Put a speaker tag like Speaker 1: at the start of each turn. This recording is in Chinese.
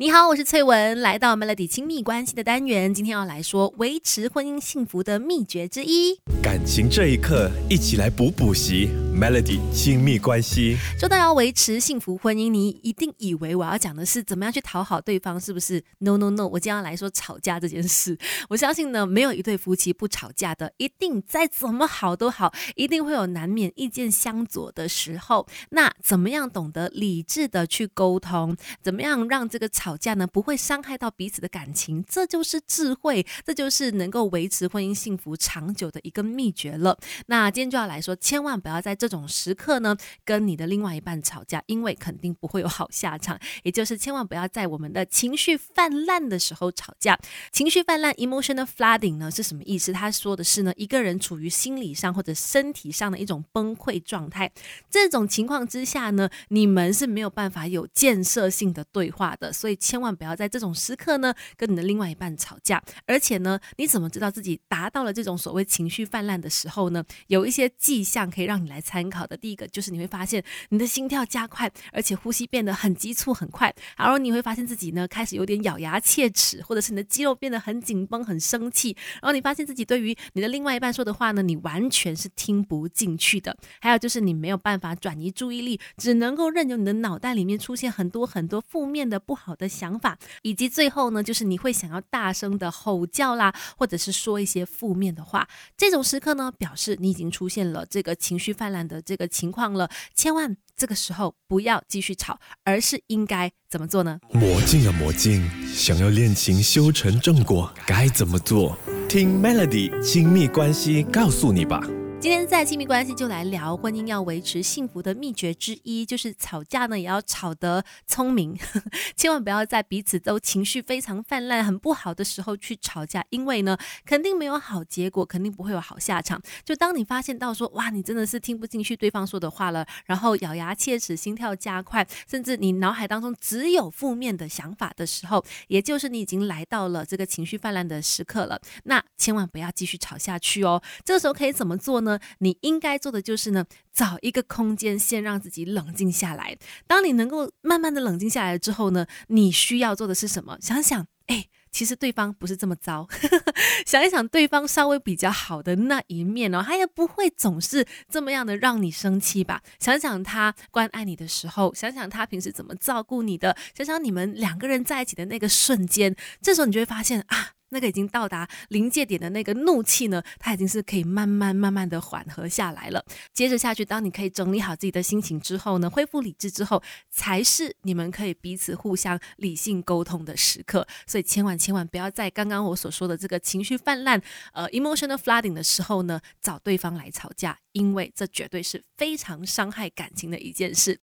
Speaker 1: 你好，我是翠文，来到 Melody 亲密关系的单元，今天要来说维持婚姻幸福的秘诀之一。
Speaker 2: 感情这一刻，一起来补补习 Melody 亲密关系。
Speaker 1: 说到要维持幸福婚姻，你一定以为我要讲的是怎么样去讨好对方，是不是？No No No，我今天要来说吵架这件事。我相信呢，没有一对夫妻不吵架的，一定再怎么好都好，一定会有难免意见相左的时候。那怎么样懂得理智的去沟通？怎么样让这个吵架呢不会伤害到彼此的感情？这就是智慧，这就是能够维持婚姻幸福长久的一个秘诀了。那今天就要来说，千万不要在这这种时刻呢跟你的另外一半吵架，因为肯定不会有好下场。也就是千万不要在我们的情绪泛滥的时候吵架。情绪泛滥 （emotional flooding） 呢是什么意思？他说的是呢一个人处于心理上或者身体上的一种崩溃状态。这种情况之下呢，你们是没有办法有建设性的对话的。所以千万不要在这种时刻呢跟你的另外一半吵架。而且呢，你怎么知道自己达到了这种所谓情绪泛滥的时候呢？有一些迹象可以让你来猜参考的。第一个就是你会发现你的心跳加快，而且呼吸变得很急促很快。然后你会发现自己呢开始有点咬牙切齿，或者是你的肌肉变得很紧绷、很生气。然后你发现自己对于你的另外一半说的话呢，你完全是听不进去的。还有就是你没有办法转移注意力，只能够任由你的脑袋里面出现很多很多负面的不好的想法，以及最后呢，就是你会想要大声的吼叫啦，或者是说一些负面的话。这种时刻呢，表示你已经出现了这个情绪泛滥的这个情况了。千万这个时候不要继续吵，而是应该怎么做呢？
Speaker 2: 魔镜啊魔镜，想要恋情修成正果，该怎么做？听 Melody 亲密关系告诉你吧。
Speaker 1: 今天在亲密关系就来聊婚姻要维持幸福的秘诀之一，就是吵架呢也要吵得聪明，千万不要在彼此都情绪非常泛滥、很不好的时候去吵架，因为呢肯定没有好结果，肯定不会有好下场。就当你发现到说哇，你真的是听不进去对方说的话了，然后咬牙切齿、心跳加快，甚至你脑海当中只有负面的想法的时候，也就是你已经来到了这个情绪泛滥的时刻了。那千万不要继续吵下去哦。这个时候可以怎么做呢？呢，你应该做的就是呢，找一个空间，先让自己冷静下来。当你能够慢慢的冷静下来之后呢，你需要做的是什么？想想，哎，其实对方不是这么糟，想一想对方稍微比较好的那一面哦，他也不会总是这么样的让你生气吧？想想他关爱你的时候，想想他平时怎么照顾你的，想想你们两个人在一起的那个瞬间，这时候你就会发现啊。那个已经到达临界点的那个怒气呢，它已经是可以慢慢慢慢的缓和下来了。接着下去，当你可以整理好自己的心情之后呢，恢复理智之后，才是你们可以彼此互相理性沟通的时刻。所以千万千万不要在刚刚我所说的这个情绪泛滥，呃，emotional flooding 的时候呢，找对方来吵架，因为这绝对是非常伤害感情的一件事。